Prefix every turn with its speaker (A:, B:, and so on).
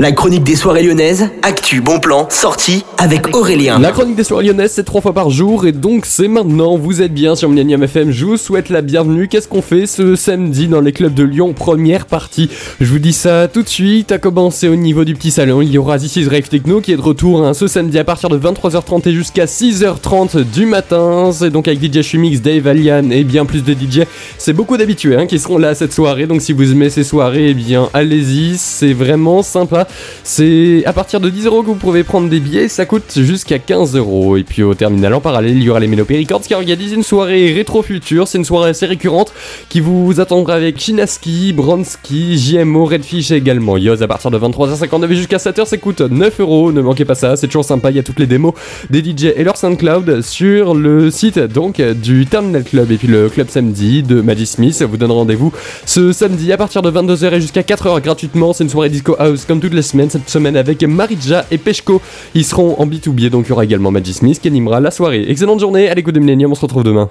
A: La chronique des soirées lyonnaises, actu, bon plan, sortie avec Aurélien.
B: La chronique des soirées lyonnaises, c'est trois fois par jour et donc c'est maintenant. Vous êtes bien sur Millennium FM. Je vous souhaite la bienvenue. Qu'est-ce qu'on fait ce samedi dans les clubs de Lyon? Première partie. Je vous dis ça tout de suite. À commencer au niveau du petit salon, il y aura This is Rave Techno qui est de retour hein, ce samedi à partir de 23h30 et jusqu'à 6h30 du matin. C'est donc avec DJ Shumix, Dave Alian et bien plus de DJ. C'est beaucoup d'habitués hein, qui seront là cette soirée. Donc si vous aimez ces soirées, eh bien allez-y. C'est vraiment sympa. C'est à partir de 10 euros que vous pouvez prendre des billets, ça coûte jusqu'à 15 euros. Et puis au terminal en parallèle, il y aura les Mélopées Records qui organisent une soirée rétro future. C'est une soirée assez récurrente qui vous attendra avec Chinaski, Bronski, JMO, Redfish également Yoz à partir de 23h59 jusqu'à 7h. Ça coûte 9 euros. Ne manquez pas ça, c'est toujours sympa. Il y a toutes les démos des DJ et leur SoundCloud sur le site donc du Terminal Club et puis le Club Samedi de Magic Smith. vous donne rendez-vous ce samedi à partir de 22h et jusqu'à 4h gratuitement. C'est une soirée disco house comme toutes les semaines cette semaine avec Marija et Peshko. Ils seront en B2B, donc il y aura également Magic Smith qui animera la soirée. Excellente journée, à l'écoute de Millennium, on se retrouve demain.